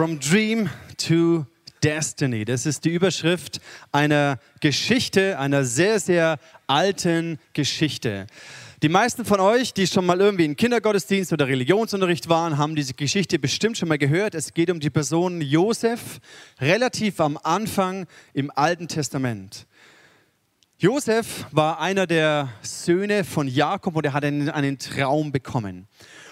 From Dream to Destiny. Das ist die Überschrift einer Geschichte, einer sehr, sehr alten Geschichte. Die meisten von euch, die schon mal irgendwie in Kindergottesdienst oder Religionsunterricht waren, haben diese Geschichte bestimmt schon mal gehört. Es geht um die Person Josef, relativ am Anfang im Alten Testament. Josef war einer der Söhne von Jakob und er hat einen, einen Traum bekommen.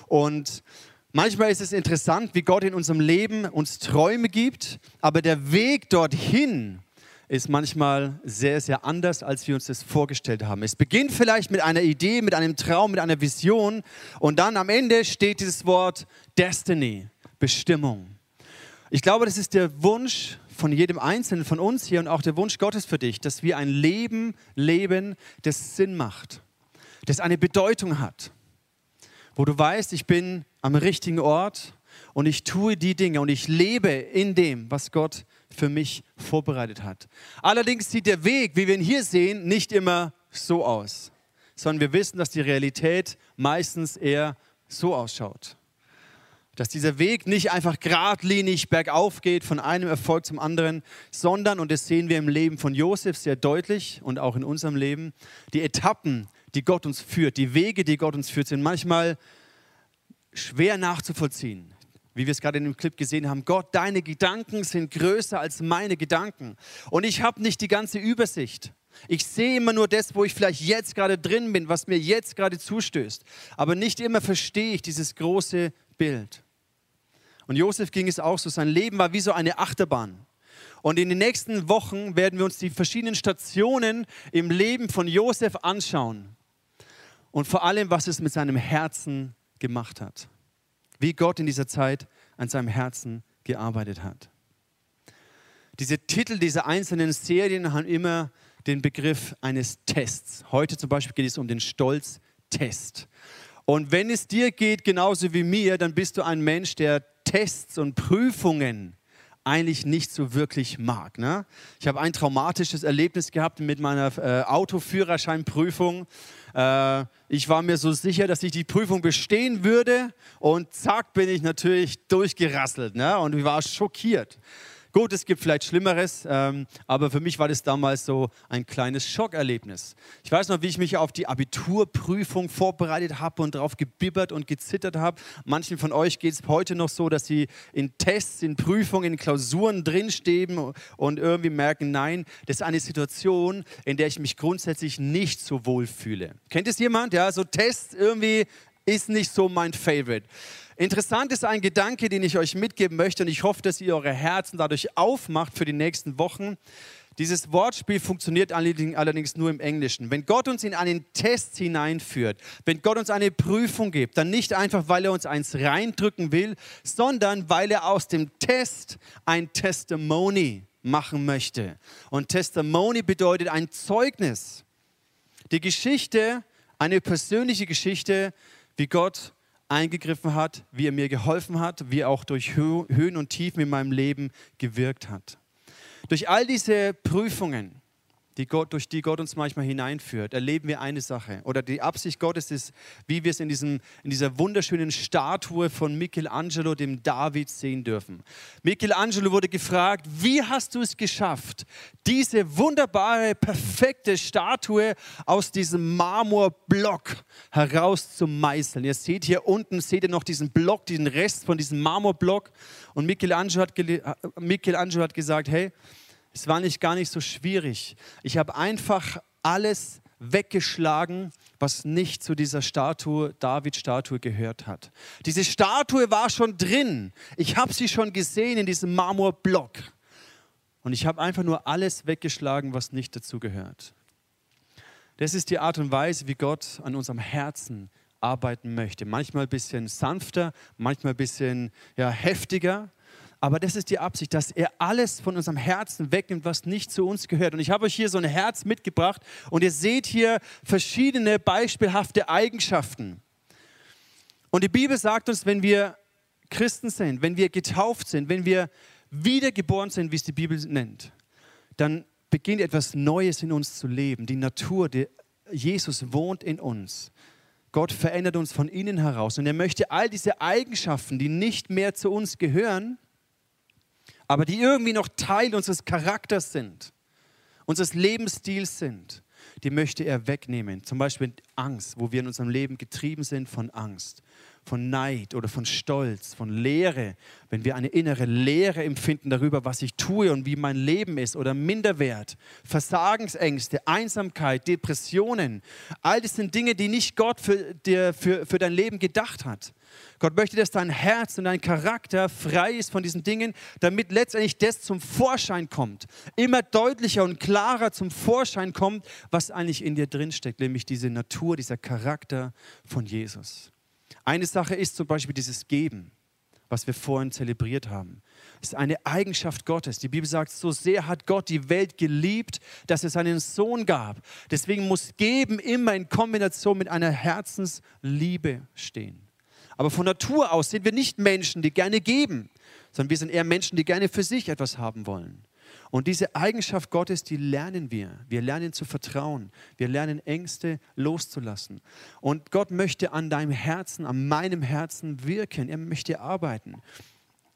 Und Manchmal ist es interessant, wie Gott in unserem Leben uns Träume gibt, aber der Weg dorthin ist manchmal sehr, sehr anders, als wir uns das vorgestellt haben. Es beginnt vielleicht mit einer Idee, mit einem Traum, mit einer Vision und dann am Ende steht dieses Wort Destiny, Bestimmung. Ich glaube, das ist der Wunsch von jedem Einzelnen von uns hier und auch der Wunsch Gottes für dich, dass wir ein Leben leben, das Sinn macht, das eine Bedeutung hat wo du weißt, ich bin am richtigen Ort und ich tue die Dinge und ich lebe in dem, was Gott für mich vorbereitet hat. Allerdings sieht der Weg, wie wir ihn hier sehen, nicht immer so aus, sondern wir wissen, dass die Realität meistens eher so ausschaut. Dass dieser Weg nicht einfach geradlinig bergauf geht von einem Erfolg zum anderen, sondern, und das sehen wir im Leben von Josef sehr deutlich und auch in unserem Leben, die Etappen, die Gott uns führt, die Wege, die Gott uns führt, sind manchmal schwer nachzuvollziehen. Wie wir es gerade in dem Clip gesehen haben, Gott, deine Gedanken sind größer als meine Gedanken. Und ich habe nicht die ganze Übersicht. Ich sehe immer nur das, wo ich vielleicht jetzt gerade drin bin, was mir jetzt gerade zustößt. Aber nicht immer verstehe ich dieses große Bild. Und Josef ging es auch so. Sein Leben war wie so eine Achterbahn. Und in den nächsten Wochen werden wir uns die verschiedenen Stationen im Leben von Josef anschauen und vor allem, was es mit seinem Herzen gemacht hat. Wie Gott in dieser Zeit an seinem Herzen gearbeitet hat. Diese Titel dieser einzelnen Serien haben immer den Begriff eines Tests. Heute zum Beispiel geht es um den Stolztest. Und wenn es dir geht genauso wie mir, dann bist du ein Mensch, der Tests und Prüfungen eigentlich nicht so wirklich mag. Ne? Ich habe ein traumatisches Erlebnis gehabt mit meiner äh, Autoführerscheinprüfung. Äh, ich war mir so sicher, dass ich die Prüfung bestehen würde und zack bin ich natürlich durchgerasselt ne? und ich war schockiert. Gut, es gibt vielleicht Schlimmeres, ähm, aber für mich war das damals so ein kleines Schockerlebnis. Ich weiß noch, wie ich mich auf die Abiturprüfung vorbereitet habe und darauf gebibbert und gezittert habe. Manchen von euch geht es heute noch so, dass sie in Tests, in Prüfungen, in Klausuren drinstehen und irgendwie merken, nein, das ist eine Situation, in der ich mich grundsätzlich nicht so wohl fühle. Kennt es jemand? Ja, so Tests irgendwie ist nicht so mein Favorite. Interessant ist ein Gedanke, den ich euch mitgeben möchte und ich hoffe, dass ihr eure Herzen dadurch aufmacht für die nächsten Wochen. Dieses Wortspiel funktioniert allerdings nur im Englischen. Wenn Gott uns in einen Test hineinführt, wenn Gott uns eine Prüfung gibt, dann nicht einfach, weil er uns eins reindrücken will, sondern weil er aus dem Test ein Testimony machen möchte. Und Testimony bedeutet ein Zeugnis. Die Geschichte, eine persönliche Geschichte, wie Gott eingegriffen hat, wie er mir geholfen hat, wie er auch durch Höhen und Tiefen in meinem Leben gewirkt hat. Durch all diese Prüfungen die Gott, durch die Gott uns manchmal hineinführt, erleben wir eine Sache. Oder die Absicht Gottes ist, wie wir es in, diesem, in dieser wunderschönen Statue von Michelangelo, dem David, sehen dürfen. Michelangelo wurde gefragt, wie hast du es geschafft, diese wunderbare, perfekte Statue aus diesem Marmorblock heraus zu meißeln. Ihr seht hier unten, seht ihr noch diesen Block, diesen Rest von diesem Marmorblock. Und Michelangelo hat, Michelangelo hat gesagt, hey, es war nicht gar nicht so schwierig. Ich habe einfach alles weggeschlagen, was nicht zu dieser Statue, David-Statue gehört hat. Diese Statue war schon drin. Ich habe sie schon gesehen in diesem Marmorblock. Und ich habe einfach nur alles weggeschlagen, was nicht dazu gehört. Das ist die Art und Weise, wie Gott an unserem Herzen arbeiten möchte. Manchmal ein bisschen sanfter, manchmal ein bisschen ja, heftiger. Aber das ist die Absicht, dass er alles von unserem Herzen wegnimmt, was nicht zu uns gehört. Und ich habe euch hier so ein Herz mitgebracht und ihr seht hier verschiedene beispielhafte Eigenschaften. Und die Bibel sagt uns, wenn wir Christen sind, wenn wir getauft sind, wenn wir wiedergeboren sind, wie es die Bibel nennt, dann beginnt etwas Neues in uns zu leben. Die Natur, die Jesus wohnt in uns. Gott verändert uns von innen heraus und er möchte all diese Eigenschaften, die nicht mehr zu uns gehören, aber die irgendwie noch Teil unseres Charakters sind, unseres Lebensstils sind, die möchte er wegnehmen. Zum Beispiel Angst, wo wir in unserem Leben getrieben sind von Angst von Neid oder von Stolz, von Leere, wenn wir eine innere Leere empfinden darüber, was ich tue und wie mein Leben ist oder Minderwert, Versagensängste, Einsamkeit, Depressionen, all das sind Dinge, die nicht Gott für, dir, für, für dein Leben gedacht hat. Gott möchte, dass dein Herz und dein Charakter frei ist von diesen Dingen, damit letztendlich das zum Vorschein kommt. Immer deutlicher und klarer zum Vorschein kommt, was eigentlich in dir drinsteckt, nämlich diese Natur, dieser Charakter von Jesus. Eine Sache ist zum Beispiel dieses Geben, was wir vorhin zelebriert haben. Es ist eine Eigenschaft Gottes. Die Bibel sagt, so sehr hat Gott die Welt geliebt, dass es seinen Sohn gab. Deswegen muss Geben immer in Kombination mit einer Herzensliebe stehen. Aber von Natur aus sind wir nicht Menschen, die gerne geben, sondern wir sind eher Menschen, die gerne für sich etwas haben wollen. Und diese Eigenschaft Gottes, die lernen wir. Wir lernen zu vertrauen. Wir lernen Ängste loszulassen. Und Gott möchte an deinem Herzen, an meinem Herzen wirken. Er möchte arbeiten.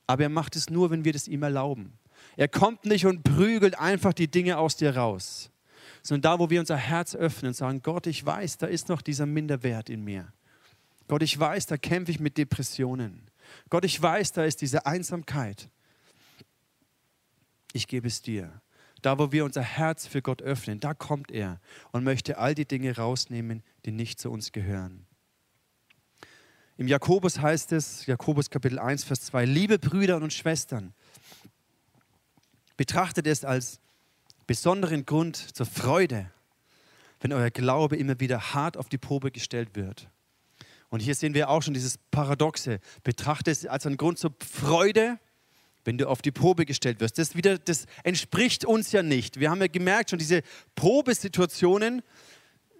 Aber er macht es nur, wenn wir das ihm erlauben. Er kommt nicht und prügelt einfach die Dinge aus dir raus, sondern da, wo wir unser Herz öffnen und sagen, Gott, ich weiß, da ist noch dieser Minderwert in mir. Gott, ich weiß, da kämpfe ich mit Depressionen. Gott, ich weiß, da ist diese Einsamkeit ich gebe es dir. Da, wo wir unser Herz für Gott öffnen, da kommt er und möchte all die Dinge rausnehmen, die nicht zu uns gehören. Im Jakobus heißt es, Jakobus Kapitel 1, Vers 2, liebe Brüder und Schwestern, betrachtet es als besonderen Grund zur Freude, wenn euer Glaube immer wieder hart auf die Probe gestellt wird. Und hier sehen wir auch schon dieses Paradoxe. Betrachtet es als einen Grund zur Freude, wenn du auf die Probe gestellt wirst. Das, wieder, das entspricht uns ja nicht. Wir haben ja gemerkt, schon diese Probesituationen,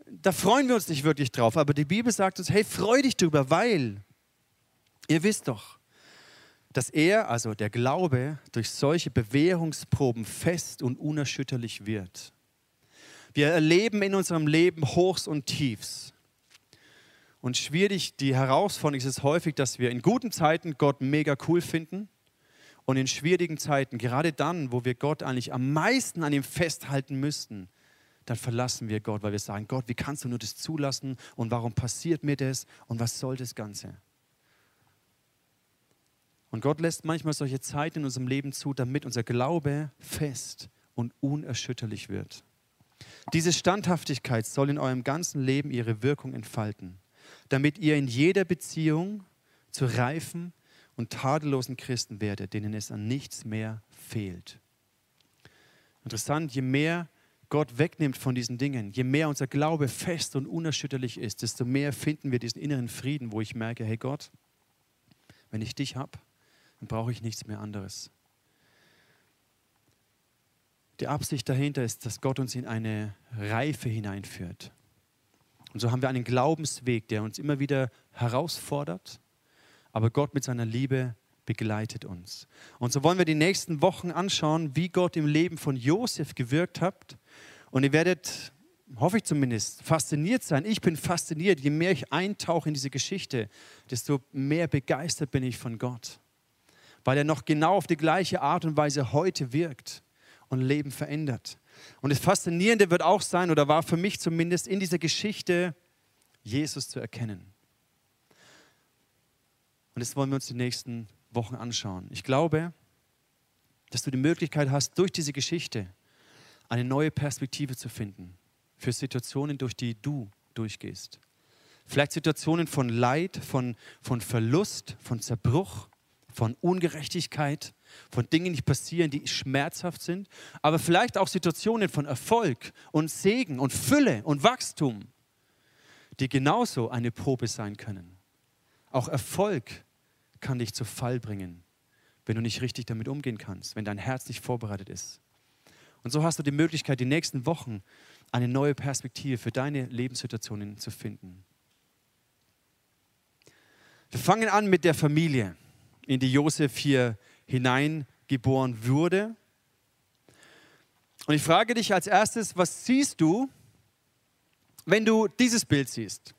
da freuen wir uns nicht wirklich drauf. Aber die Bibel sagt uns, hey, freu dich drüber, weil ihr wisst doch, dass er, also der Glaube, durch solche Bewährungsproben fest und unerschütterlich wird. Wir erleben in unserem Leben Hochs und Tiefs. Und schwierig, die Herausforderung ist es häufig, dass wir in guten Zeiten Gott mega cool finden und in schwierigen Zeiten, gerade dann, wo wir Gott eigentlich am meisten an ihm festhalten müssten, dann verlassen wir Gott, weil wir sagen, Gott, wie kannst du nur das zulassen und warum passiert mir das und was soll das Ganze? Und Gott lässt manchmal solche Zeiten in unserem Leben zu, damit unser Glaube fest und unerschütterlich wird. Diese Standhaftigkeit soll in eurem ganzen Leben ihre Wirkung entfalten, damit ihr in jeder Beziehung zu reifen und tadellosen Christen werdet, denen es an nichts mehr fehlt. Interessant, je mehr Gott wegnimmt von diesen Dingen, je mehr unser Glaube fest und unerschütterlich ist, desto mehr finden wir diesen inneren Frieden, wo ich merke, hey Gott, wenn ich dich habe, dann brauche ich nichts mehr anderes. Die Absicht dahinter ist, dass Gott uns in eine Reife hineinführt. Und so haben wir einen Glaubensweg, der uns immer wieder herausfordert, aber Gott mit seiner Liebe begleitet uns. Und so wollen wir die nächsten Wochen anschauen, wie Gott im Leben von Josef gewirkt hat. Und ihr werdet, hoffe ich zumindest, fasziniert sein. Ich bin fasziniert. Je mehr ich eintauche in diese Geschichte, desto mehr begeistert bin ich von Gott. Weil er noch genau auf die gleiche Art und Weise heute wirkt und Leben verändert. Und das Faszinierende wird auch sein, oder war für mich zumindest, in dieser Geschichte Jesus zu erkennen. Und das wollen wir uns die nächsten Wochen anschauen. Ich glaube, dass du die Möglichkeit hast, durch diese Geschichte eine neue Perspektive zu finden für Situationen, durch die du durchgehst. Vielleicht Situationen von Leid, von, von Verlust, von Zerbruch, von Ungerechtigkeit, von Dingen, die passieren, die schmerzhaft sind, aber vielleicht auch Situationen von Erfolg und Segen und Fülle und Wachstum, die genauso eine Probe sein können. Auch Erfolg kann dich zu Fall bringen, wenn du nicht richtig damit umgehen kannst, wenn dein Herz nicht vorbereitet ist. Und so hast du die Möglichkeit, die nächsten Wochen eine neue Perspektive für deine Lebenssituationen zu finden. Wir fangen an mit der Familie, in die Josef hier hineingeboren wurde. Und ich frage dich als erstes, was siehst du, wenn du dieses Bild siehst?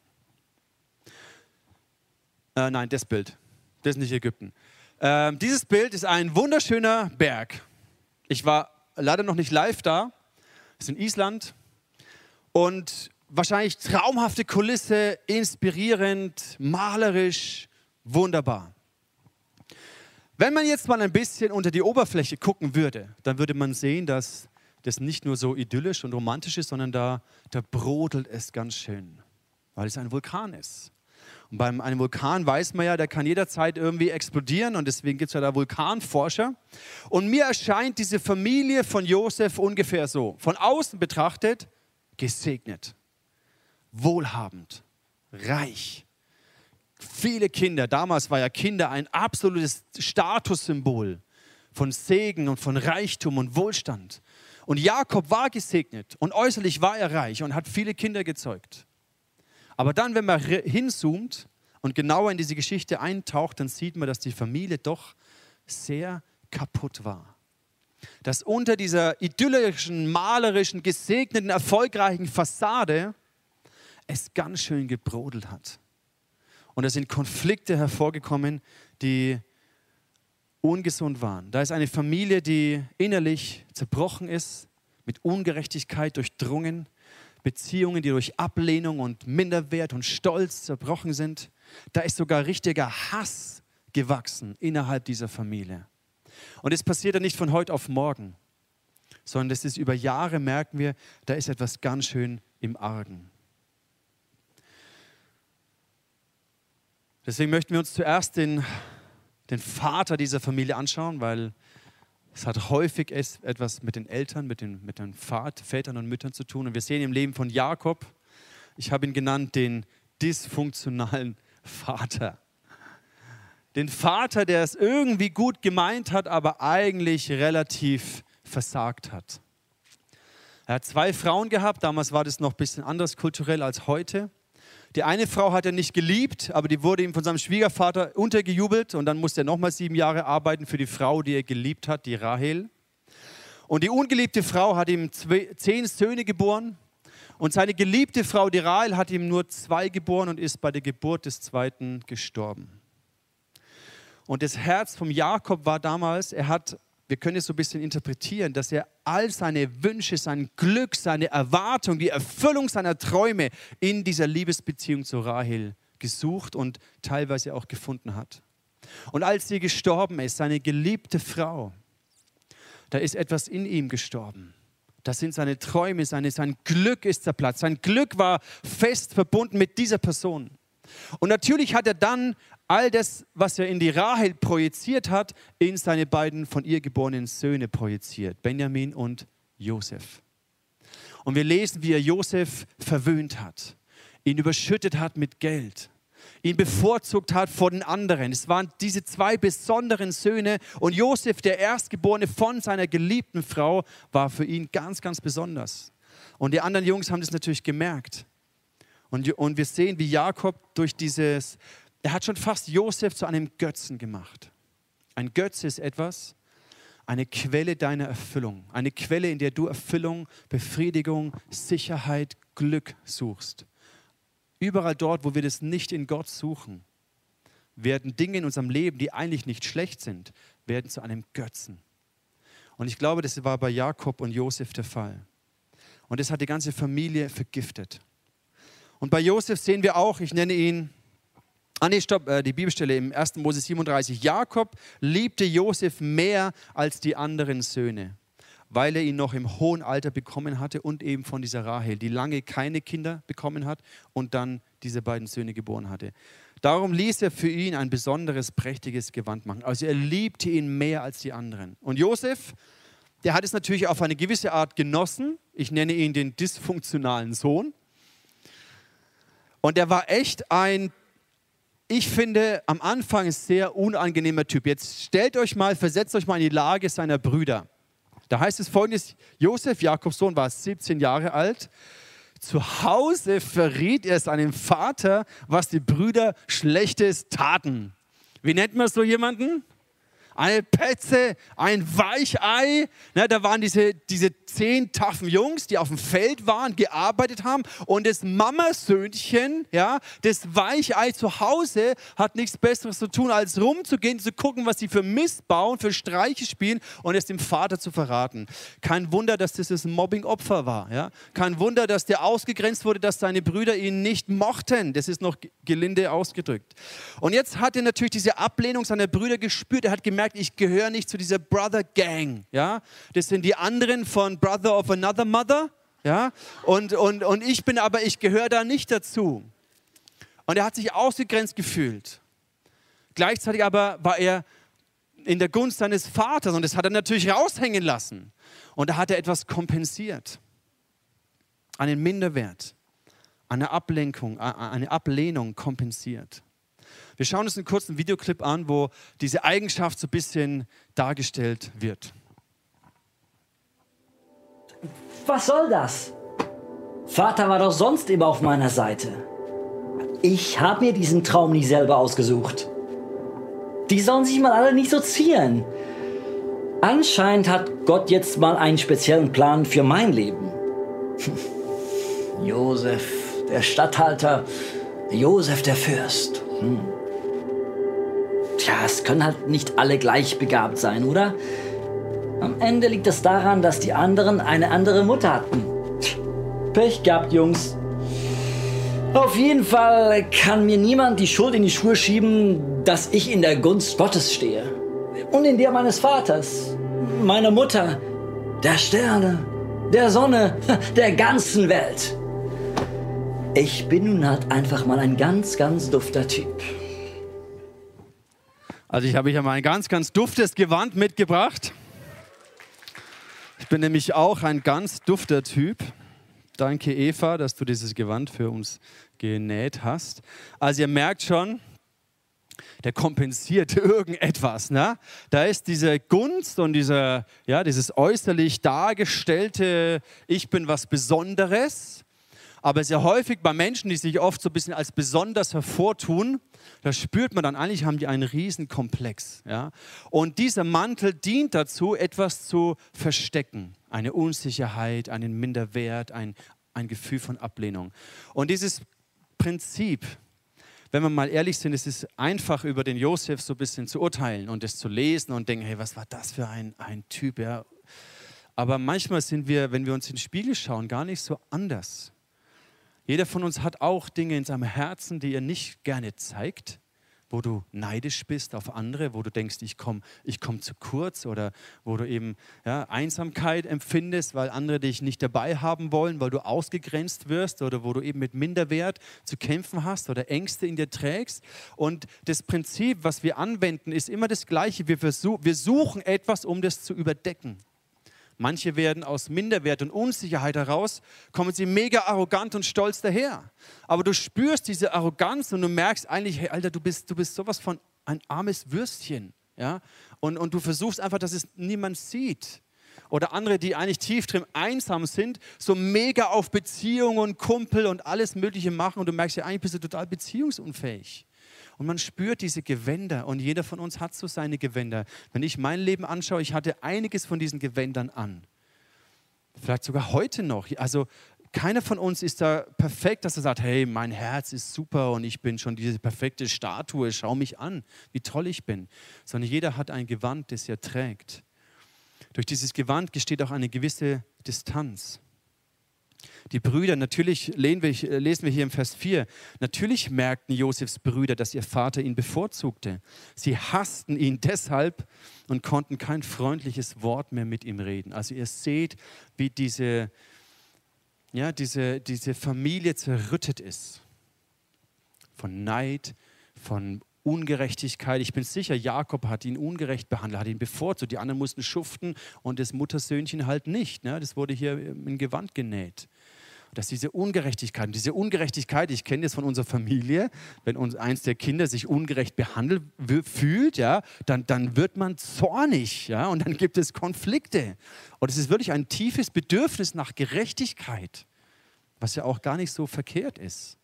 Äh, nein, das Bild. Das ist nicht Ägypten. Ähm, dieses Bild ist ein wunderschöner Berg. Ich war leider noch nicht live da. Es ist in Island. Und wahrscheinlich traumhafte Kulisse, inspirierend, malerisch, wunderbar. Wenn man jetzt mal ein bisschen unter die Oberfläche gucken würde, dann würde man sehen, dass das nicht nur so idyllisch und romantisch ist, sondern da, da brodelt es ganz schön, weil es ein Vulkan ist. Und bei einem Vulkan weiß man ja, der kann jederzeit irgendwie explodieren und deswegen gibt es ja da Vulkanforscher. Und mir erscheint diese Familie von Josef ungefähr so, von außen betrachtet, gesegnet, wohlhabend, reich, viele Kinder. Damals war ja Kinder ein absolutes Statussymbol von Segen und von Reichtum und Wohlstand. Und Jakob war gesegnet und äußerlich war er reich und hat viele Kinder gezeugt. Aber dann, wenn man hinzoomt und genauer in diese Geschichte eintaucht, dann sieht man, dass die Familie doch sehr kaputt war. Dass unter dieser idyllischen, malerischen, gesegneten, erfolgreichen Fassade es ganz schön gebrodelt hat. Und da sind Konflikte hervorgekommen, die ungesund waren. Da ist eine Familie, die innerlich zerbrochen ist, mit Ungerechtigkeit durchdrungen, Beziehungen, die durch Ablehnung und Minderwert und Stolz zerbrochen sind. Da ist sogar richtiger Hass gewachsen innerhalb dieser Familie. Und es passiert ja nicht von heute auf morgen, sondern das ist über Jahre, merken wir, da ist etwas ganz schön im Argen. Deswegen möchten wir uns zuerst den, den Vater dieser Familie anschauen, weil es hat häufig etwas mit den Eltern, mit den, mit den Vätern und Müttern zu tun. Und wir sehen im Leben von Jakob, ich habe ihn genannt, den dysfunktionalen Vater. Den Vater, der es irgendwie gut gemeint hat, aber eigentlich relativ versagt hat. Er hat zwei Frauen gehabt, damals war das noch ein bisschen anders kulturell als heute. Die eine Frau hat er nicht geliebt, aber die wurde ihm von seinem Schwiegervater untergejubelt und dann musste er nochmal sieben Jahre arbeiten für die Frau, die er geliebt hat, die Rahel. Und die ungeliebte Frau hat ihm zehn Söhne geboren und seine geliebte Frau, die Rahel, hat ihm nur zwei geboren und ist bei der Geburt des zweiten gestorben. Und das Herz vom Jakob war damals, er hat wir können es so ein bisschen interpretieren, dass er all seine Wünsche, sein Glück, seine Erwartung, die Erfüllung seiner Träume in dieser Liebesbeziehung zu Rahel gesucht und teilweise auch gefunden hat. Und als sie gestorben ist, seine geliebte Frau, da ist etwas in ihm gestorben. Das sind seine Träume, seine, sein Glück ist zerplatzt. Sein Glück war fest verbunden mit dieser Person. Und natürlich hat er dann all das, was er in die Rahel projiziert hat, in seine beiden von ihr geborenen Söhne projiziert, Benjamin und Josef. Und wir lesen, wie er Josef verwöhnt hat, ihn überschüttet hat mit Geld, ihn bevorzugt hat vor den anderen. Es waren diese zwei besonderen Söhne und Josef, der Erstgeborene von seiner geliebten Frau, war für ihn ganz, ganz besonders. Und die anderen Jungs haben das natürlich gemerkt. Und, und wir sehen, wie Jakob durch dieses, er hat schon fast Josef zu einem Götzen gemacht. Ein Götze ist etwas, eine Quelle deiner Erfüllung, eine Quelle, in der du Erfüllung, Befriedigung, Sicherheit, Glück suchst. Überall dort, wo wir das nicht in Gott suchen, werden Dinge in unserem Leben, die eigentlich nicht schlecht sind, werden zu einem Götzen. Und ich glaube, das war bei Jakob und Josef der Fall. Und das hat die ganze Familie vergiftet. Und bei Josef sehen wir auch, ich nenne ihn, ah nee, stopp, äh, die Bibelstelle im 1. Mose 37. Jakob liebte Josef mehr als die anderen Söhne, weil er ihn noch im hohen Alter bekommen hatte und eben von dieser Rahel, die lange keine Kinder bekommen hat und dann diese beiden Söhne geboren hatte. Darum ließ er für ihn ein besonderes, prächtiges Gewand machen. Also er liebte ihn mehr als die anderen. Und Josef, der hat es natürlich auf eine gewisse Art genossen. Ich nenne ihn den dysfunktionalen Sohn. Und er war echt ein, ich finde, am Anfang sehr unangenehmer Typ. Jetzt stellt euch mal, versetzt euch mal in die Lage seiner Brüder. Da heißt es folgendes: Josef, Jakobs Sohn, war 17 Jahre alt. Zu Hause verriet er seinem Vater, was die Brüder Schlechtes taten. Wie nennt man so jemanden? Eine Petze, ein Weichei. Ne, da waren diese, diese zehn taffen Jungs, die auf dem Feld waren, gearbeitet haben. Und das Mamasöhnchen, ja, das Weichei zu Hause, hat nichts Besseres zu tun, als rumzugehen, zu gucken, was sie für Mist bauen, für Streiche spielen und es dem Vater zu verraten. Kein Wunder, dass das das Mobbing-Opfer war. Ja? Kein Wunder, dass der ausgegrenzt wurde, dass seine Brüder ihn nicht mochten. Das ist noch gelinde ausgedrückt. Und jetzt hat er natürlich diese Ablehnung seiner Brüder gespürt. Er hat gemerkt, ich gehöre nicht zu dieser Brother Gang. Ja? Das sind die anderen von Brother of Another Mother. Ja? Und, und, und ich bin aber, ich gehöre da nicht dazu. Und er hat sich ausgegrenzt gefühlt. Gleichzeitig aber war er in der Gunst seines Vaters und das hat er natürlich raushängen lassen. Und da hat er etwas kompensiert. Einen Minderwert, eine Ablenkung, eine Ablehnung kompensiert. Wir schauen uns einen kurzen Videoclip an, wo diese Eigenschaft so ein bisschen dargestellt wird. Was soll das? Vater war doch sonst immer auf meiner Seite. Ich habe mir diesen Traum nie selber ausgesucht. Die sollen sich mal alle nicht so zieren. Anscheinend hat Gott jetzt mal einen speziellen Plan für mein Leben. Josef, der Statthalter, Josef, der Fürst. Hm. Tja, es können halt nicht alle gleich begabt sein, oder? Am Ende liegt es daran, dass die anderen eine andere Mutter hatten. Pech gehabt, Jungs. Auf jeden Fall kann mir niemand die Schuld in die Schuhe schieben, dass ich in der Gunst Gottes stehe. Und in der meines Vaters, meiner Mutter, der Sterne, der Sonne, der ganzen Welt. Ich bin nun halt einfach mal ein ganz, ganz dufter Typ. Also ich habe hier mal ein ganz, ganz duftes Gewand mitgebracht. Ich bin nämlich auch ein ganz dufter Typ. Danke, Eva, dass du dieses Gewand für uns genäht hast. Also ihr merkt schon, der kompensiert irgendetwas. Ne? Da ist diese Gunst und dieser, ja, dieses äußerlich dargestellte, ich bin was Besonderes. Aber sehr häufig bei Menschen, die sich oft so ein bisschen als besonders hervortun, da spürt man dann eigentlich, haben die einen riesen Komplex. Ja? Und dieser Mantel dient dazu, etwas zu verstecken. Eine Unsicherheit, einen Minderwert, ein, ein Gefühl von Ablehnung. Und dieses Prinzip, wenn wir mal ehrlich sind, es ist einfach über den Josef so ein bisschen zu urteilen und es zu lesen und denken, hey, was war das für ein, ein Typ, ja. Aber manchmal sind wir, wenn wir uns in den Spiegel schauen, gar nicht so anders. Jeder von uns hat auch Dinge in seinem Herzen, die er nicht gerne zeigt, wo du neidisch bist auf andere, wo du denkst, ich komme ich komm zu kurz oder wo du eben ja, Einsamkeit empfindest, weil andere dich nicht dabei haben wollen, weil du ausgegrenzt wirst oder wo du eben mit Minderwert zu kämpfen hast oder Ängste in dir trägst. Und das Prinzip, was wir anwenden, ist immer das gleiche. Wir, versuch, wir suchen etwas, um das zu überdecken. Manche werden aus Minderwert und Unsicherheit heraus, kommen sie mega arrogant und stolz daher. Aber du spürst diese Arroganz und du merkst eigentlich, hey Alter, du bist, du bist sowas von ein armes Würstchen. Ja? Und, und du versuchst einfach, dass es niemand sieht. Oder andere, die eigentlich tief drin einsam sind, so mega auf Beziehungen und Kumpel und alles Mögliche machen und du merkst ja, eigentlich bist du total beziehungsunfähig. Und man spürt diese Gewänder und jeder von uns hat so seine Gewänder. Wenn ich mein Leben anschaue, ich hatte einiges von diesen Gewändern an. Vielleicht sogar heute noch. Also keiner von uns ist da perfekt, dass er sagt, hey, mein Herz ist super und ich bin schon diese perfekte Statue, schau mich an, wie toll ich bin. Sondern jeder hat ein Gewand, das er trägt. Durch dieses Gewand gesteht auch eine gewisse Distanz. Die Brüder, natürlich lesen wir hier im Vers 4, natürlich merkten Josefs Brüder, dass ihr Vater ihn bevorzugte. Sie hassten ihn deshalb und konnten kein freundliches Wort mehr mit ihm reden. Also ihr seht, wie diese, ja, diese, diese Familie zerrüttet ist. Von Neid, von Ungerechtigkeit. Ich bin sicher, Jakob hat ihn ungerecht behandelt, hat ihn bevorzugt. Die anderen mussten schuften und das Muttersöhnchen halt nicht. Ne? Das wurde hier in Gewand genäht dass diese Ungerechtigkeit, diese Ungerechtigkeit, ich kenne das von unserer Familie, wenn uns eins der Kinder sich ungerecht behandelt fühlt, ja, dann, dann wird man zornig, ja, und dann gibt es Konflikte. Und es ist wirklich ein tiefes Bedürfnis nach Gerechtigkeit, was ja auch gar nicht so verkehrt ist.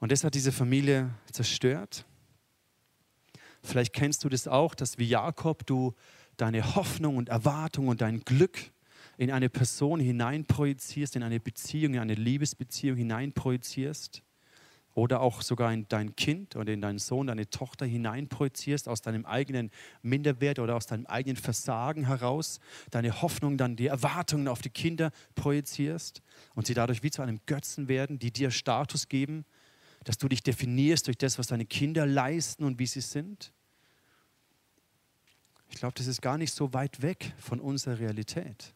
Und das hat diese Familie zerstört. Vielleicht kennst du das auch, dass wie Jakob du deine Hoffnung und Erwartung und dein Glück in eine Person hineinprojizierst, in eine Beziehung, in eine Liebesbeziehung hineinprojizierst oder auch sogar in dein Kind oder in deinen Sohn, deine Tochter hineinprojizierst, aus deinem eigenen Minderwert oder aus deinem eigenen Versagen heraus, deine Hoffnung, dann die Erwartungen auf die Kinder projizierst und sie dadurch wie zu einem Götzen werden, die dir Status geben, dass du dich definierst durch das, was deine Kinder leisten und wie sie sind. Ich glaube, das ist gar nicht so weit weg von unserer Realität.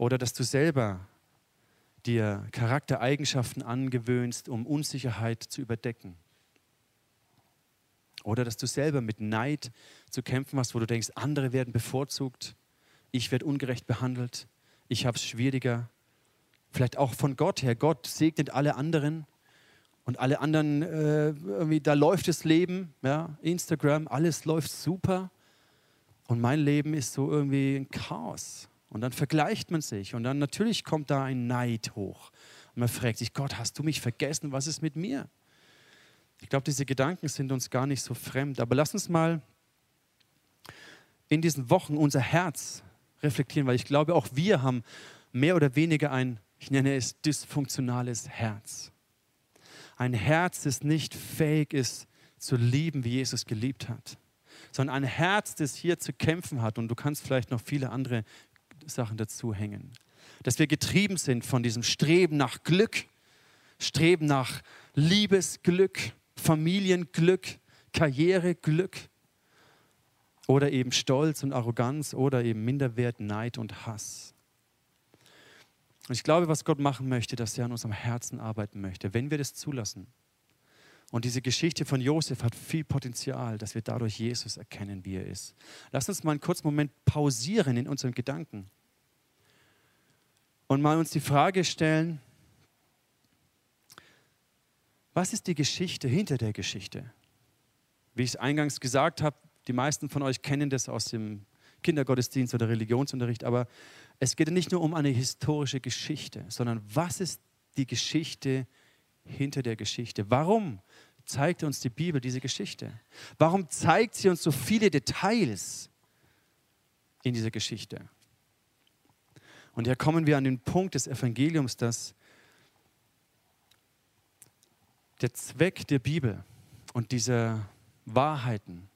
Oder dass du selber dir Charaktereigenschaften angewöhnst, um Unsicherheit zu überdecken. Oder dass du selber mit Neid zu kämpfen hast, wo du denkst, andere werden bevorzugt, ich werde ungerecht behandelt, ich habe es schwieriger. Vielleicht auch von Gott her. Gott segnet alle anderen und alle anderen, äh, irgendwie, da läuft das Leben, ja, Instagram, alles läuft super. Und mein Leben ist so irgendwie ein Chaos. Und dann vergleicht man sich und dann natürlich kommt da ein Neid hoch. Und man fragt sich, Gott, hast du mich vergessen? Was ist mit mir? Ich glaube, diese Gedanken sind uns gar nicht so fremd. Aber lass uns mal in diesen Wochen unser Herz reflektieren, weil ich glaube, auch wir haben mehr oder weniger ein, ich nenne es dysfunktionales Herz. Ein Herz, das nicht fähig ist zu lieben, wie Jesus geliebt hat, sondern ein Herz, das hier zu kämpfen hat. Und du kannst vielleicht noch viele andere Sachen dazu hängen. Dass wir getrieben sind von diesem Streben nach Glück, Streben nach Liebesglück, Familienglück, Karriereglück oder eben Stolz und Arroganz oder eben Minderwert, Neid und Hass. Und ich glaube, was Gott machen möchte, dass er an unserem Herzen arbeiten möchte, wenn wir das zulassen. Und diese Geschichte von Josef hat viel Potenzial, dass wir dadurch Jesus erkennen, wie er ist. Lass uns mal einen kurzen Moment pausieren in unseren Gedanken und mal uns die Frage stellen, was ist die Geschichte hinter der Geschichte? Wie ich es eingangs gesagt habe, die meisten von euch kennen das aus dem Kindergottesdienst oder Religionsunterricht, aber es geht nicht nur um eine historische Geschichte, sondern was ist die Geschichte hinter der Geschichte? Warum zeigt uns die Bibel diese Geschichte? Warum zeigt sie uns so viele Details in dieser Geschichte? Und hier kommen wir an den Punkt des Evangeliums, dass der Zweck der Bibel und dieser Wahrheiten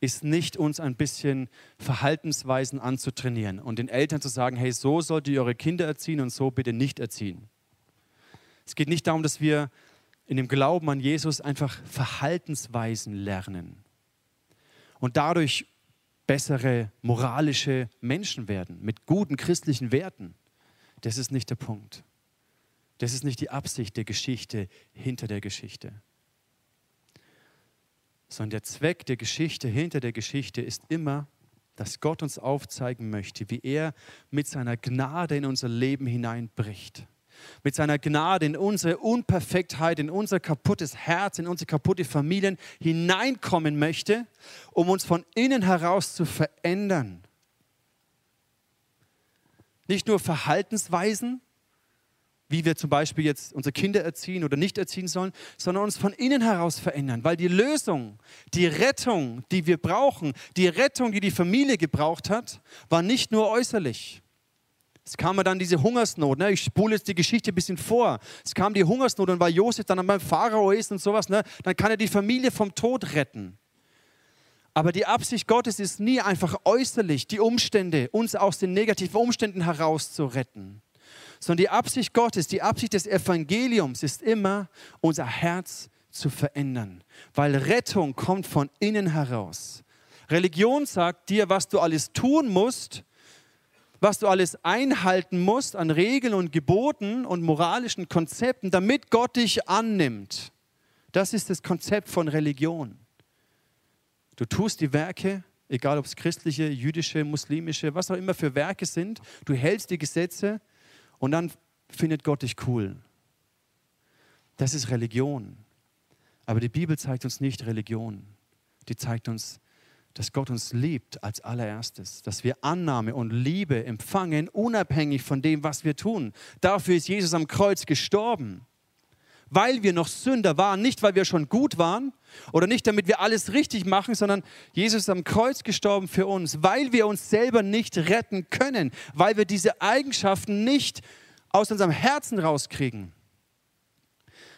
ist nicht uns ein bisschen Verhaltensweisen anzutrainieren und den Eltern zu sagen, hey, so sollt ihr eure Kinder erziehen und so bitte nicht erziehen. Es geht nicht darum, dass wir in dem Glauben an Jesus einfach Verhaltensweisen lernen und dadurch bessere moralische Menschen werden, mit guten christlichen Werten. Das ist nicht der Punkt. Das ist nicht die Absicht der Geschichte hinter der Geschichte. Sondern der Zweck der Geschichte hinter der Geschichte ist immer, dass Gott uns aufzeigen möchte, wie er mit seiner Gnade in unser Leben hineinbricht mit seiner Gnade in unsere Unperfektheit, in unser kaputtes Herz, in unsere kaputte Familien hineinkommen möchte, um uns von innen heraus zu verändern. Nicht nur Verhaltensweisen, wie wir zum Beispiel jetzt unsere Kinder erziehen oder nicht erziehen sollen, sondern uns von innen heraus verändern. Weil die Lösung, die Rettung, die wir brauchen, die Rettung, die die Familie gebraucht hat, war nicht nur äußerlich. Es kam dann diese Hungersnot. Ne? Ich spule jetzt die Geschichte ein bisschen vor. Es kam die Hungersnot und weil Josef dann beim Pharao ist und sowas, ne? dann kann er die Familie vom Tod retten. Aber die Absicht Gottes ist nie einfach äußerlich die Umstände, uns aus den negativen Umständen heraus zu retten. Sondern die Absicht Gottes, die Absicht des Evangeliums ist immer, unser Herz zu verändern. Weil Rettung kommt von innen heraus. Religion sagt dir, was du alles tun musst, was du alles einhalten musst an Regeln und Geboten und moralischen Konzepten, damit Gott dich annimmt. Das ist das Konzept von Religion. Du tust die Werke, egal ob es christliche, jüdische, muslimische, was auch immer für Werke sind, du hältst die Gesetze und dann findet Gott dich cool. Das ist Religion. Aber die Bibel zeigt uns nicht Religion. Die zeigt uns dass Gott uns liebt als allererstes, dass wir Annahme und Liebe empfangen, unabhängig von dem, was wir tun. Dafür ist Jesus am Kreuz gestorben, weil wir noch Sünder waren, nicht weil wir schon gut waren oder nicht damit wir alles richtig machen, sondern Jesus ist am Kreuz gestorben für uns, weil wir uns selber nicht retten können, weil wir diese Eigenschaften nicht aus unserem Herzen rauskriegen.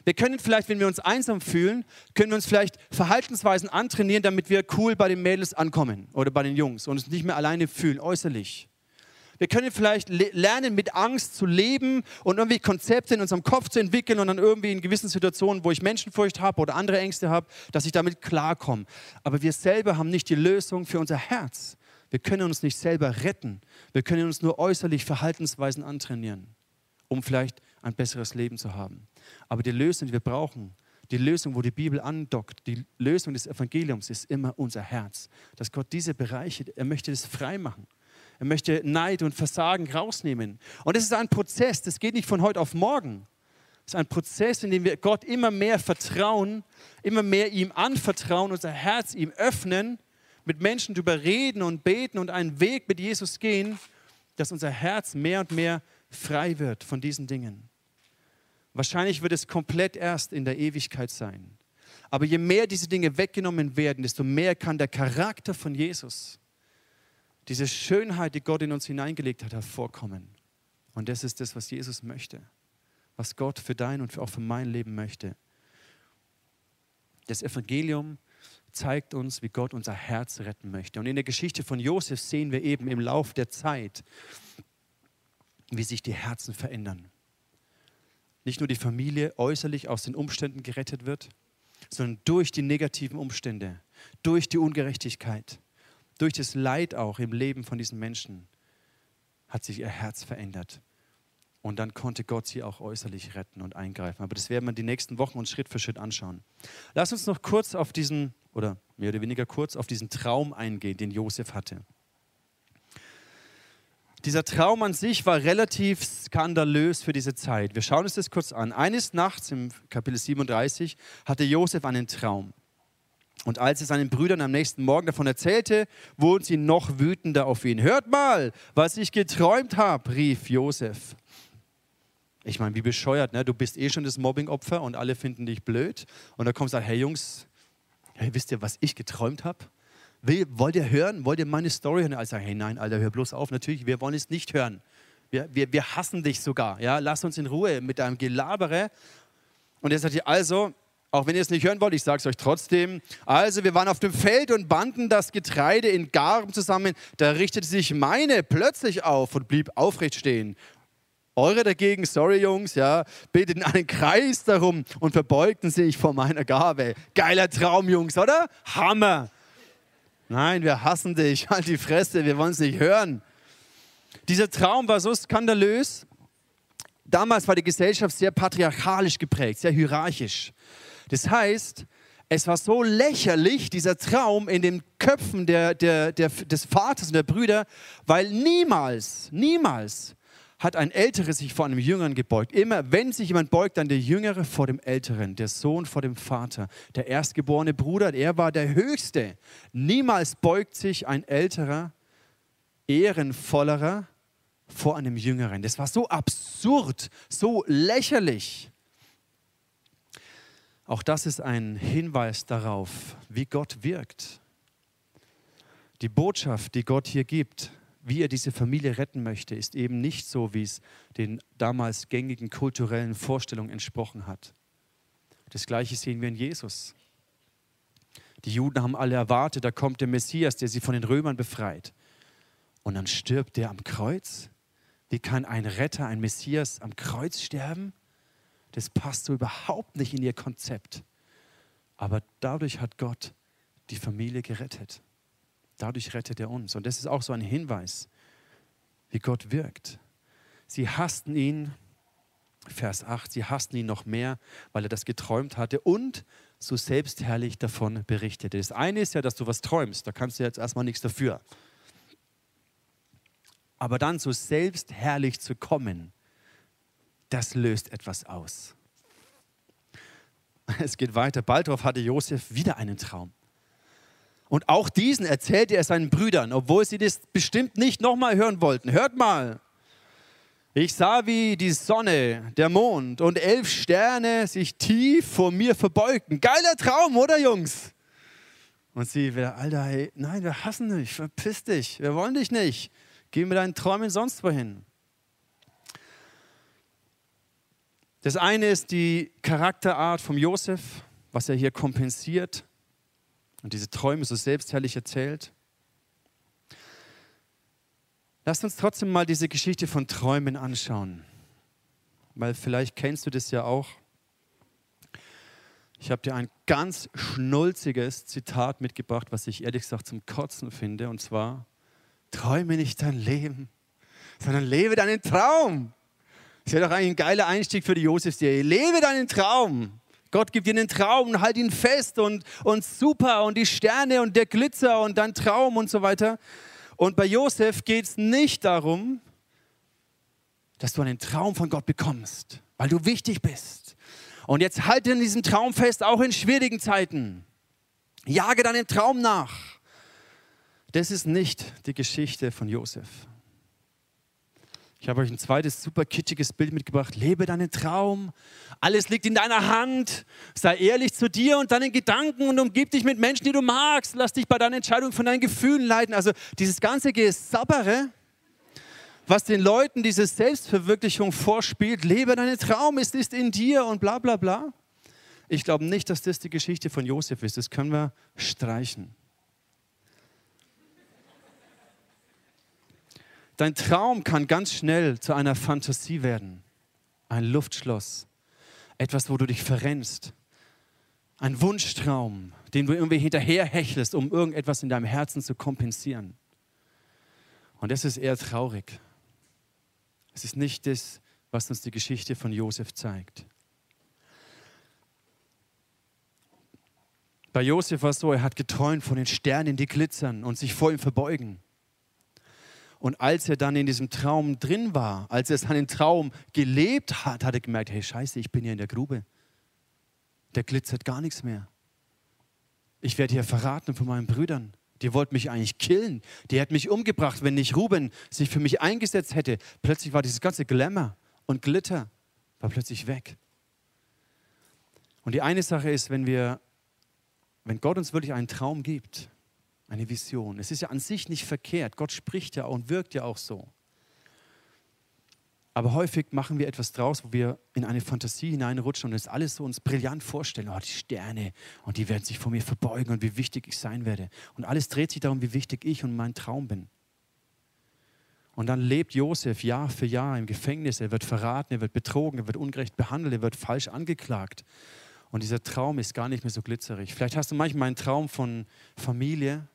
Wir können vielleicht, wenn wir uns einsam fühlen, können wir uns vielleicht Verhaltensweisen antrainieren, damit wir cool bei den Mädels ankommen oder bei den Jungs und uns nicht mehr alleine fühlen, äußerlich. Wir können vielleicht lernen, mit Angst zu leben und irgendwie Konzepte in unserem Kopf zu entwickeln und dann irgendwie in gewissen Situationen, wo ich Menschenfurcht habe oder andere Ängste habe, dass ich damit klarkomme. Aber wir selber haben nicht die Lösung für unser Herz. Wir können uns nicht selber retten. Wir können uns nur äußerlich Verhaltensweisen antrainieren, um vielleicht ein besseres Leben zu haben. Aber die Lösung, die wir brauchen, die Lösung, wo die Bibel andockt, die Lösung des Evangeliums ist immer unser Herz. Dass Gott diese Bereiche, er möchte das frei machen. Er möchte Neid und Versagen rausnehmen. Und es ist ein Prozess, das geht nicht von heute auf morgen. Es ist ein Prozess, in dem wir Gott immer mehr vertrauen, immer mehr ihm anvertrauen, unser Herz ihm öffnen, mit Menschen darüber reden und beten und einen Weg mit Jesus gehen, dass unser Herz mehr und mehr frei wird von diesen Dingen. Wahrscheinlich wird es komplett erst in der Ewigkeit sein. Aber je mehr diese Dinge weggenommen werden, desto mehr kann der Charakter von Jesus, diese Schönheit, die Gott in uns hineingelegt hat, hervorkommen. Und das ist das, was Jesus möchte, was Gott für dein und auch für mein Leben möchte. Das Evangelium zeigt uns, wie Gott unser Herz retten möchte. Und in der Geschichte von Josef sehen wir eben im Lauf der Zeit, wie sich die Herzen verändern nicht nur die Familie äußerlich aus den Umständen gerettet wird, sondern durch die negativen Umstände, durch die Ungerechtigkeit, durch das Leid auch im Leben von diesen Menschen hat sich ihr Herz verändert. Und dann konnte Gott sie auch äußerlich retten und eingreifen. Aber das werden wir die nächsten Wochen uns Schritt für Schritt anschauen. Lass uns noch kurz auf diesen, oder mehr oder weniger kurz, auf diesen Traum eingehen, den Josef hatte. Dieser Traum an sich war relativ skandalös für diese Zeit. Wir schauen uns das kurz an. Eines Nachts im Kapitel 37 hatte Josef einen Traum. Und als er seinen Brüdern am nächsten Morgen davon erzählte, wurden sie noch wütender auf ihn. Hört mal, was ich geträumt habe, rief Josef. Ich meine, wie bescheuert, ne? Du bist eh schon das Mobbingopfer und alle finden dich blöd. Und dann kommst du hey Jungs, hey, wisst ihr, was ich geträumt habe? Will, wollt ihr hören? Wollt ihr meine Story hören? Also, hey, nein, Alter, hör bloß auf. Natürlich, wir wollen es nicht hören. Wir, wir, wir hassen dich sogar. Ja? Lass uns in Ruhe mit deinem Gelabere. Und er sagt, also, auch wenn ihr es nicht hören wollt, ich sage es euch trotzdem. Also, wir waren auf dem Feld und banden das Getreide in Garben zusammen. Da richtete sich meine plötzlich auf und blieb aufrecht stehen. Eure dagegen, sorry Jungs, ja, beteten einen Kreis darum und verbeugten sich vor meiner Gabe. Geiler Traum, Jungs, oder? Hammer. Nein, wir hassen dich, halt die Fresse, wir wollen es nicht hören. Dieser Traum war so skandalös. Damals war die Gesellschaft sehr patriarchalisch geprägt, sehr hierarchisch. Das heißt, es war so lächerlich, dieser Traum in den Köpfen der, der, der, des Vaters und der Brüder, weil niemals, niemals hat ein Älterer sich vor einem Jüngeren gebeugt. Immer, wenn sich jemand beugt, dann der Jüngere vor dem Älteren, der Sohn vor dem Vater, der erstgeborene Bruder, er war der Höchste. Niemals beugt sich ein Älterer, ehrenvollerer vor einem Jüngeren. Das war so absurd, so lächerlich. Auch das ist ein Hinweis darauf, wie Gott wirkt. Die Botschaft, die Gott hier gibt, wie er diese Familie retten möchte, ist eben nicht so, wie es den damals gängigen kulturellen Vorstellungen entsprochen hat. Das Gleiche sehen wir in Jesus. Die Juden haben alle erwartet, da kommt der Messias, der sie von den Römern befreit. Und dann stirbt der am Kreuz. Wie kann ein Retter, ein Messias am Kreuz sterben? Das passt so überhaupt nicht in ihr Konzept. Aber dadurch hat Gott die Familie gerettet. Dadurch rettet er uns. Und das ist auch so ein Hinweis, wie Gott wirkt. Sie hassten ihn, Vers 8, sie hassten ihn noch mehr, weil er das geträumt hatte und so selbstherrlich davon berichtete. Das eine ist ja, dass du was träumst, da kannst du jetzt erstmal nichts dafür. Aber dann so selbstherrlich zu kommen, das löst etwas aus. Es geht weiter. Bald darauf hatte Josef wieder einen Traum. Und auch diesen erzählte er seinen Brüdern, obwohl sie das bestimmt nicht nochmal hören wollten. Hört mal. Ich sah, wie die Sonne, der Mond und elf Sterne sich tief vor mir verbeugten. Geiler Traum, oder Jungs? Und sie wieder, Alter, hey, nein, wir hassen dich, verpiss dich, wir wollen dich nicht. Geh mit deinen Träumen sonst wohin. Das eine ist die Charakterart von Josef, was er hier kompensiert und diese Träume so selbstherrlich erzählt. Lasst uns trotzdem mal diese Geschichte von Träumen anschauen, weil vielleicht kennst du das ja auch. Ich habe dir ein ganz schnulziges Zitat mitgebracht, was ich ehrlich gesagt zum Kotzen finde, und zwar, träume nicht dein Leben, sondern lebe deinen Traum. Das wäre doch ein geiler Einstieg für die Josef-Serie. Lebe deinen Traum. Gott gibt dir einen Traum und halt ihn fest und, und super und die Sterne und der Glitzer und dein Traum und so weiter. Und bei Josef geht es nicht darum, dass du einen Traum von Gott bekommst, weil du wichtig bist. Und jetzt halte in diesem Traum fest, auch in schwierigen Zeiten. Jage deinem Traum nach. Das ist nicht die Geschichte von Josef. Ich habe euch ein zweites super kitschiges Bild mitgebracht. Lebe deinen Traum. Alles liegt in deiner Hand. Sei ehrlich zu dir und deinen Gedanken und umgib dich mit Menschen, die du magst. Lass dich bei deinen Entscheidungen von deinen Gefühlen leiten. Also dieses ganze Gesabbere, was den Leuten diese Selbstverwirklichung vorspielt. Lebe deinen Traum, es ist in dir und bla bla bla. Ich glaube nicht, dass das die Geschichte von Josef ist. Das können wir streichen. Dein Traum kann ganz schnell zu einer Fantasie werden. Ein Luftschloss. Etwas, wo du dich verrennst. Ein Wunschtraum, den du irgendwie hinterherhechelst, um irgendetwas in deinem Herzen zu kompensieren. Und das ist eher traurig. Es ist nicht das, was uns die Geschichte von Josef zeigt. Bei Josef war es so, er hat geträumt von den Sternen, die glitzern und sich vor ihm verbeugen. Und als er dann in diesem Traum drin war, als er seinen Traum gelebt hat, hat er gemerkt, hey Scheiße, ich bin hier in der Grube. Da glitzert gar nichts mehr. Ich werde hier verraten von meinen Brüdern. Die wollten mich eigentlich killen. Die hätten mich umgebracht, wenn nicht Ruben sich für mich eingesetzt hätte. Plötzlich war dieses ganze Glamour und Glitter war plötzlich weg. Und die eine Sache ist, wenn wir, wenn Gott uns wirklich einen Traum gibt, eine Vision. Es ist ja an sich nicht verkehrt. Gott spricht ja und wirkt ja auch so. Aber häufig machen wir etwas draus, wo wir in eine Fantasie hineinrutschen und das alles so uns brillant vorstellen. Oh, die Sterne und die werden sich vor mir verbeugen und wie wichtig ich sein werde. Und alles dreht sich darum, wie wichtig ich und mein Traum bin. Und dann lebt Josef Jahr für Jahr im Gefängnis. Er wird verraten, er wird betrogen, er wird ungerecht behandelt, er wird falsch angeklagt. Und dieser Traum ist gar nicht mehr so glitzerig. Vielleicht hast du manchmal einen Traum von Familie,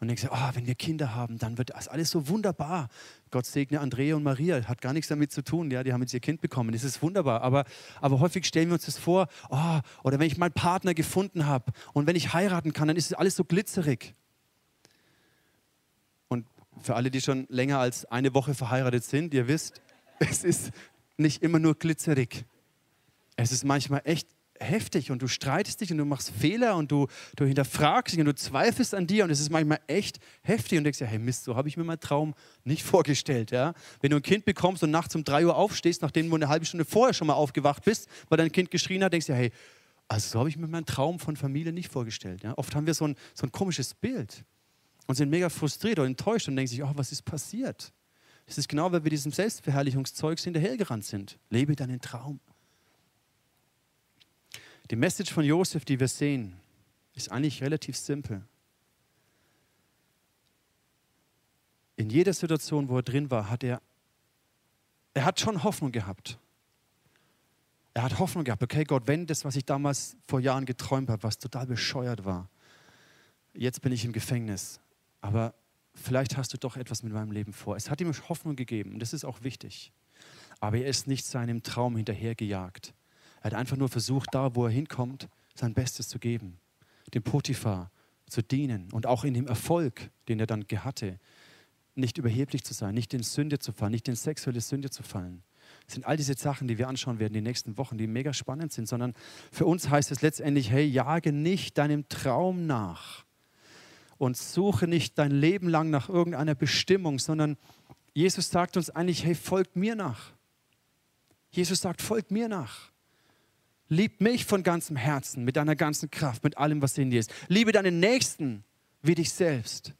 und denkst, oh, wenn wir Kinder haben, dann wird das alles so wunderbar. Gott segne Andrea und Maria, hat gar nichts damit zu tun. Ja, die haben jetzt ihr Kind bekommen. Das ist wunderbar. Aber, aber häufig stellen wir uns das vor, oh, oder wenn ich meinen Partner gefunden habe und wenn ich heiraten kann, dann ist es alles so glitzerig. Und für alle, die schon länger als eine Woche verheiratet sind, ihr wisst, es ist nicht immer nur glitzerig. Es ist manchmal echt heftig und du streitest dich und du machst Fehler und du, du hinterfragst dich und du zweifelst an dir und es ist manchmal echt heftig und denkst ja, hey Mist, so habe ich mir meinen Traum nicht vorgestellt. Ja? Wenn du ein Kind bekommst und nachts um drei Uhr aufstehst, nachdem du eine halbe Stunde vorher schon mal aufgewacht bist, weil dein Kind geschrien hat, denkst du ja, hey, also so habe ich mir meinen Traum von Familie nicht vorgestellt. Ja? Oft haben wir so ein, so ein komisches Bild und sind mega frustriert oder enttäuscht und denken sich, oh, was ist passiert? Das ist genau, weil wir diesem Selbstverherrlichungszeug hinterhergerannt sind. Lebe deinen Traum. Die Message von Josef, die wir sehen, ist eigentlich relativ simpel. In jeder Situation, wo er drin war, hat er, er hat schon Hoffnung gehabt. Er hat Hoffnung gehabt, okay Gott, wenn das, was ich damals vor Jahren geträumt habe, was total bescheuert war, jetzt bin ich im Gefängnis, aber vielleicht hast du doch etwas mit meinem Leben vor. Es hat ihm Hoffnung gegeben und das ist auch wichtig. Aber er ist nicht seinem Traum hinterhergejagt. Er hat einfach nur versucht, da, wo er hinkommt, sein Bestes zu geben, dem Potiphar zu dienen und auch in dem Erfolg, den er dann hatte, nicht überheblich zu sein, nicht in Sünde zu fallen, nicht in sexuelle Sünde zu fallen. Das sind all diese Sachen, die wir anschauen werden in den nächsten Wochen, die mega spannend sind, sondern für uns heißt es letztendlich, hey, jage nicht deinem Traum nach und suche nicht dein Leben lang nach irgendeiner Bestimmung, sondern Jesus sagt uns eigentlich, hey, folgt mir nach. Jesus sagt, folgt mir nach. Lieb mich von ganzem Herzen, mit deiner ganzen Kraft, mit allem, was in dir ist. Liebe deinen Nächsten wie dich selbst.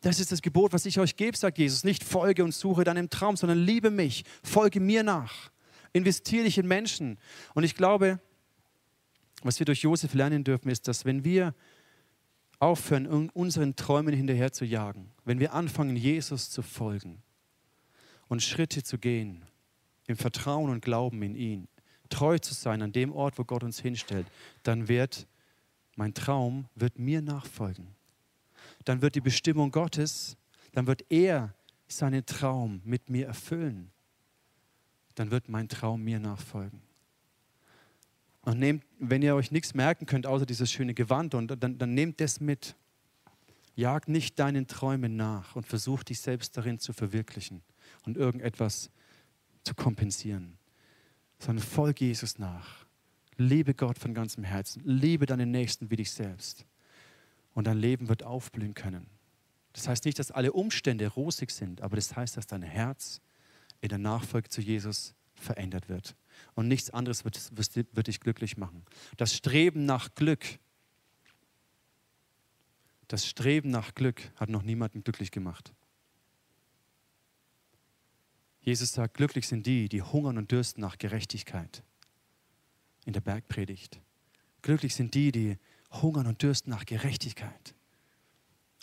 Das ist das Gebot, was ich euch gebe, sagt Jesus. Nicht folge und suche deinem Traum, sondern liebe mich, folge mir nach. Investiere dich in Menschen. Und ich glaube, was wir durch Josef lernen dürfen, ist, dass wenn wir aufhören, unseren Träumen hinterher zu jagen, wenn wir anfangen, Jesus zu folgen und Schritte zu gehen, im Vertrauen und Glauben in ihn, treu zu sein an dem Ort, wo Gott uns hinstellt, dann wird mein Traum wird mir nachfolgen. Dann wird die Bestimmung Gottes, dann wird er seinen Traum mit mir erfüllen. Dann wird mein Traum mir nachfolgen. Und nehmt, wenn ihr euch nichts merken könnt, außer dieses schöne Gewand, und dann, dann nehmt das mit. Jag nicht deinen Träumen nach und versuch dich selbst darin zu verwirklichen und irgendetwas zu kompensieren, sondern folge Jesus nach. Liebe Gott von ganzem Herzen. Liebe deinen Nächsten wie dich selbst. Und dein Leben wird aufblühen können. Das heißt nicht, dass alle Umstände rosig sind, aber das heißt, dass dein Herz in der Nachfolge zu Jesus verändert wird. Und nichts anderes wird, wird dich glücklich machen. Das Streben nach Glück, das Streben nach Glück hat noch niemanden glücklich gemacht. Jesus sagt, glücklich sind die, die hungern und dürsten nach Gerechtigkeit. In der Bergpredigt. Glücklich sind die, die hungern und dürsten nach Gerechtigkeit.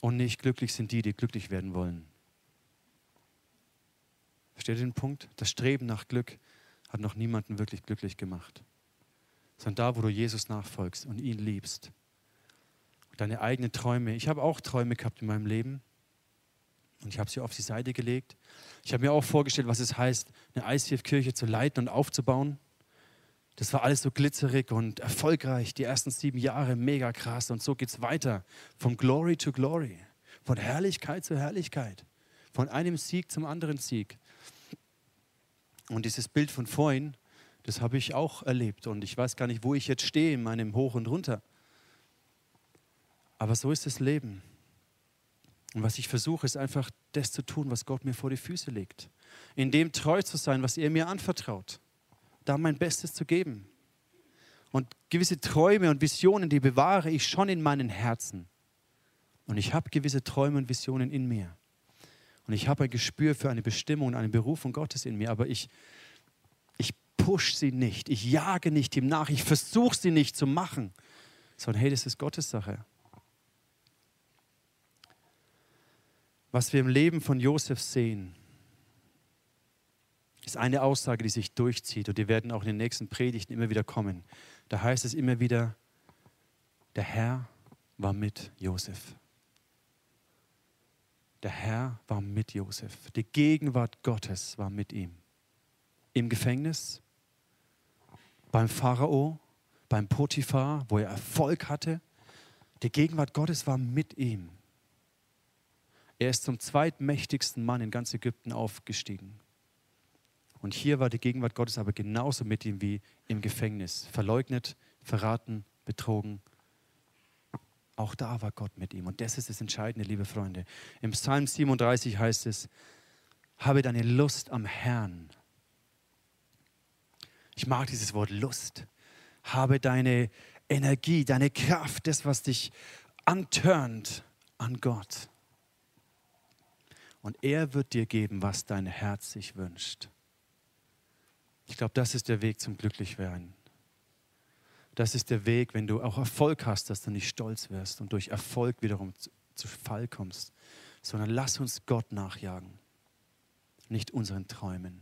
Und nicht glücklich sind die, die glücklich werden wollen. Versteht ihr den Punkt? Das Streben nach Glück hat noch niemanden wirklich glücklich gemacht. Sondern da, wo du Jesus nachfolgst und ihn liebst. Deine eigenen Träume. Ich habe auch Träume gehabt in meinem Leben. Und ich habe sie auf die Seite gelegt. Ich habe mir auch vorgestellt, was es heißt, eine ICF-Kirche zu leiten und aufzubauen. Das war alles so glitzerig und erfolgreich. Die ersten sieben Jahre mega krass. Und so geht es weiter. Vom Glory to Glory. Von Herrlichkeit zu Herrlichkeit. Von einem Sieg zum anderen Sieg. Und dieses Bild von vorhin, das habe ich auch erlebt. Und ich weiß gar nicht, wo ich jetzt stehe in meinem Hoch und Runter. Aber so ist das Leben. Und was ich versuche, ist einfach das zu tun, was Gott mir vor die Füße legt. In dem treu zu sein, was er mir anvertraut. Da mein Bestes zu geben. Und gewisse Träume und Visionen, die bewahre ich schon in meinen Herzen. Und ich habe gewisse Träume und Visionen in mir. Und ich habe ein Gespür für eine Bestimmung und eine Berufung Gottes in mir, aber ich, ich push sie nicht, ich jage nicht ihm nach, ich versuche sie nicht zu machen, sondern hey, das ist Gottes Sache. Was wir im Leben von Josef sehen, ist eine Aussage, die sich durchzieht und die werden auch in den nächsten Predigten immer wieder kommen. Da heißt es immer wieder, der Herr war mit Josef. Der Herr war mit Josef. Die Gegenwart Gottes war mit ihm. Im Gefängnis, beim Pharao, beim Potiphar, wo er Erfolg hatte. Die Gegenwart Gottes war mit ihm. Er ist zum zweitmächtigsten Mann in ganz Ägypten aufgestiegen. Und hier war die Gegenwart Gottes aber genauso mit ihm wie im Gefängnis. Verleugnet, verraten, betrogen. Auch da war Gott mit ihm. Und das ist das Entscheidende, liebe Freunde. Im Psalm 37 heißt es, habe deine Lust am Herrn. Ich mag dieses Wort Lust. Habe deine Energie, deine Kraft, das, was dich antörnt an Gott. Und er wird dir geben, was dein Herz sich wünscht. Ich glaube, das ist der Weg zum Glücklichwerden. Das ist der Weg, wenn du auch Erfolg hast, dass du nicht stolz wirst und durch Erfolg wiederum zu, zu Fall kommst, sondern lass uns Gott nachjagen, nicht unseren Träumen.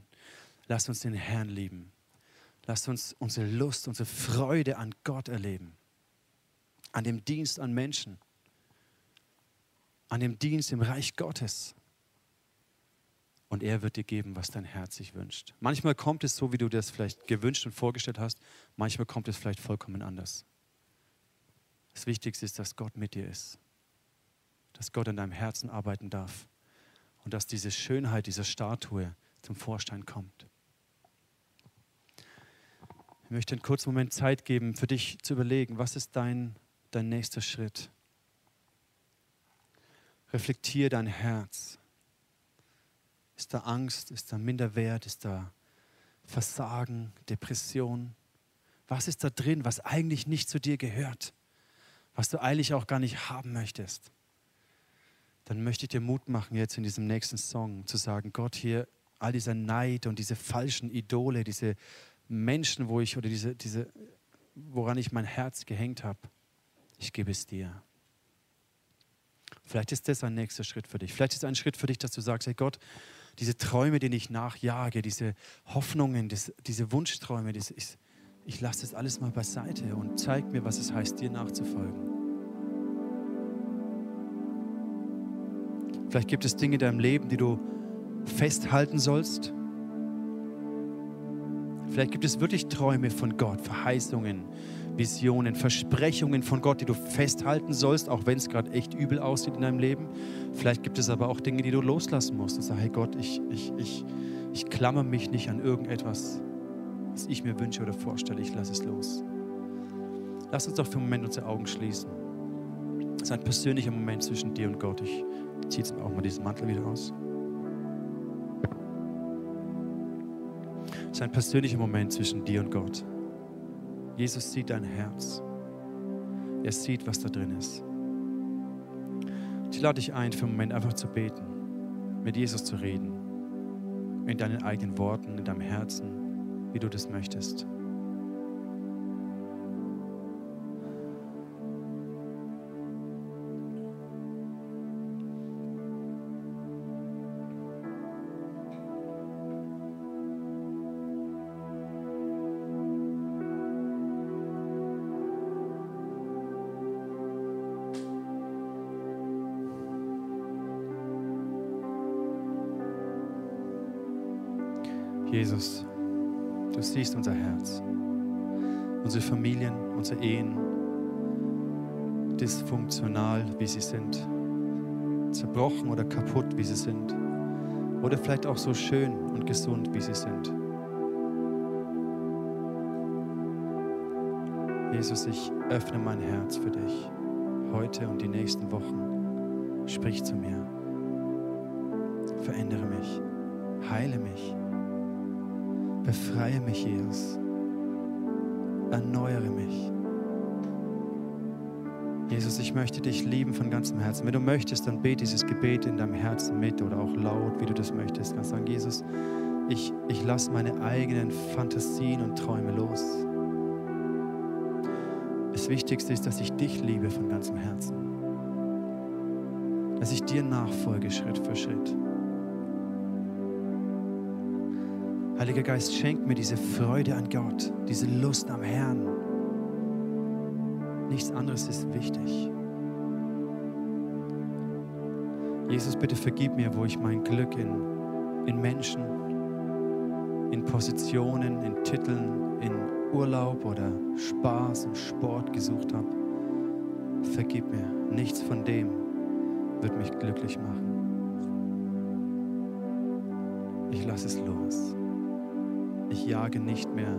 Lass uns den Herrn lieben. Lass uns unsere Lust, unsere Freude an Gott erleben, an dem Dienst an Menschen, an dem Dienst im Reich Gottes und er wird dir geben, was dein Herz sich wünscht. Manchmal kommt es so, wie du das vielleicht gewünscht und vorgestellt hast, manchmal kommt es vielleicht vollkommen anders. Das Wichtigste ist, dass Gott mit dir ist, dass Gott in deinem Herzen arbeiten darf und dass diese Schönheit dieser Statue zum Vorschein kommt. Ich möchte einen kurzen Moment Zeit geben, für dich zu überlegen, was ist dein, dein nächster Schritt? Reflektier dein Herz. Ist da Angst? Ist da Minderwert? Ist da Versagen, Depression? Was ist da drin, was eigentlich nicht zu dir gehört? Was du eigentlich auch gar nicht haben möchtest? Dann möchte ich dir Mut machen, jetzt in diesem nächsten Song zu sagen: Gott, hier all dieser Neid und diese falschen Idole, diese Menschen, wo ich oder diese, diese woran ich mein Herz gehängt habe, ich gebe es dir. Vielleicht ist das ein nächster Schritt für dich. Vielleicht ist ein Schritt für dich, dass du sagst, hey Gott, diese Träume, denen ich nachjage, diese Hoffnungen, das, diese Wunschträume, das, ich, ich lasse das alles mal beiseite und zeig mir, was es heißt, dir nachzufolgen. Vielleicht gibt es Dinge in deinem Leben, die du festhalten sollst. Vielleicht gibt es wirklich Träume von Gott, Verheißungen, Visionen, Versprechungen von Gott, die du festhalten sollst, auch wenn es gerade echt übel aussieht in deinem Leben. Vielleicht gibt es aber auch Dinge, die du loslassen musst und sagst, hey Gott, ich, ich, ich, ich klammer mich nicht an irgendetwas, was ich mir wünsche oder vorstelle, ich lasse es los. Lass uns doch für einen Moment unsere Augen schließen. Es ist ein persönlicher Moment zwischen dir und Gott. Ich ziehe jetzt auch mal diesen Mantel wieder aus. Es ist ein persönlicher Moment zwischen dir und Gott. Jesus sieht dein Herz. Er sieht, was da drin ist. Ich lade dich ein, für einen Moment einfach zu beten, mit Jesus zu reden, in deinen eigenen Worten, in deinem Herzen, wie du das möchtest. Unsere Ehen, dysfunktional, wie sie sind, zerbrochen oder kaputt, wie sie sind, oder vielleicht auch so schön und gesund, wie sie sind. Jesus, ich öffne mein Herz für dich heute und die nächsten Wochen. Sprich zu mir. Verändere mich. Heile mich. Befreie mich, Jesus. Erneuere mich. Jesus, ich möchte dich lieben von ganzem Herzen. Wenn du möchtest, dann bete dieses Gebet in deinem Herzen mit oder auch laut, wie du das möchtest. Kannst sagen, Jesus, ich, ich lasse meine eigenen Fantasien und Träume los. Das Wichtigste ist, dass ich dich liebe von ganzem Herzen. Dass ich dir nachfolge Schritt für Schritt. Heiliger Geist, schenk mir diese Freude an Gott, diese Lust am Herrn. Nichts anderes ist wichtig. Jesus, bitte vergib mir, wo ich mein Glück in, in Menschen, in Positionen, in Titeln, in Urlaub oder Spaß und Sport gesucht habe. Vergib mir, nichts von dem wird mich glücklich machen. Ich lasse es los. Ich jage nicht mehr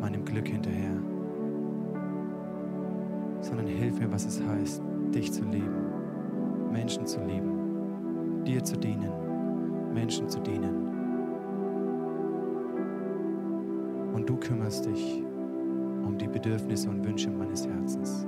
meinem Glück hinterher, sondern hilf mir, was es heißt, dich zu lieben, Menschen zu lieben, dir zu dienen, Menschen zu dienen. Und du kümmerst dich um die Bedürfnisse und Wünsche meines Herzens.